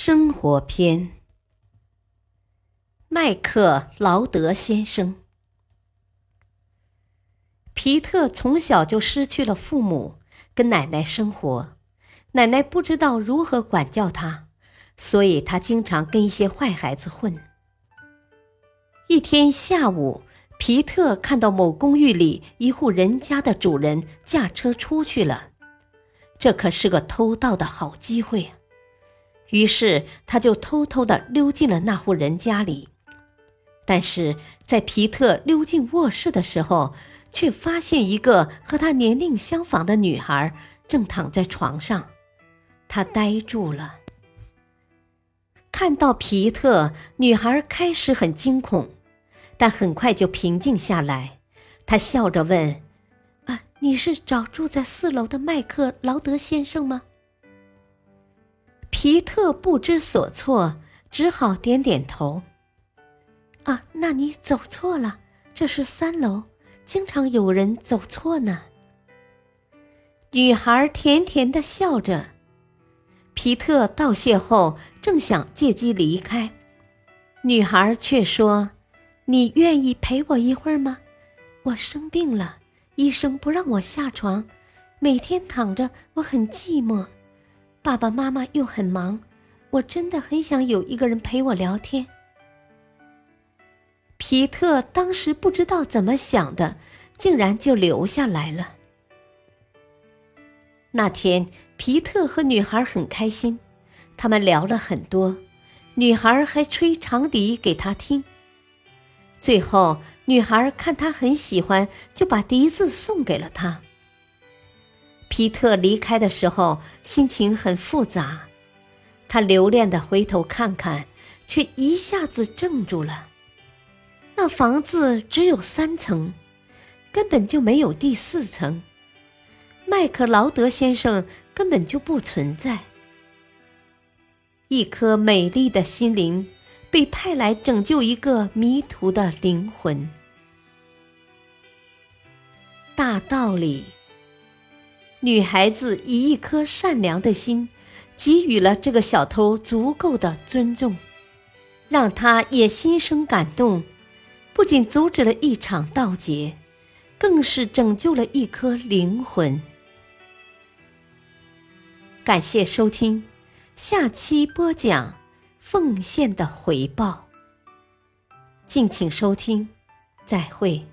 生活篇。麦克劳德先生。皮特从小就失去了父母，跟奶奶生活。奶奶不知道如何管教他，所以他经常跟一些坏孩子混。一天下午，皮特看到某公寓里一户人家的主人驾车出去了，这可是个偷盗的好机会啊！于是他就偷偷的溜进了那户人家里，但是在皮特溜进卧室的时候，却发现一个和他年龄相仿的女孩正躺在床上，他呆住了。看到皮特，女孩开始很惊恐，但很快就平静下来。她笑着问：“啊，你是找住在四楼的麦克劳德先生吗？”皮特不知所措，只好点点头。啊，那你走错了，这是三楼，经常有人走错呢。女孩甜甜的笑着。皮特道谢后，正想借机离开，女孩却说：“你愿意陪我一会儿吗？我生病了，医生不让我下床，每天躺着，我很寂寞。”爸爸妈妈又很忙，我真的很想有一个人陪我聊天。皮特当时不知道怎么想的，竟然就留下来了。那天，皮特和女孩很开心，他们聊了很多，女孩还吹长笛给他听。最后，女孩看他很喜欢，就把笛子送给了他。皮特离开的时候，心情很复杂。他留恋的回头看看，却一下子怔住了。那房子只有三层，根本就没有第四层。麦克劳德先生根本就不存在。一颗美丽的心灵被派来拯救一个迷途的灵魂。大道理。女孩子以一颗善良的心，给予了这个小偷足够的尊重，让他也心生感动，不仅阻止了一场盗劫，更是拯救了一颗灵魂。感谢收听，下期播讲奉献的回报。敬请收听，再会。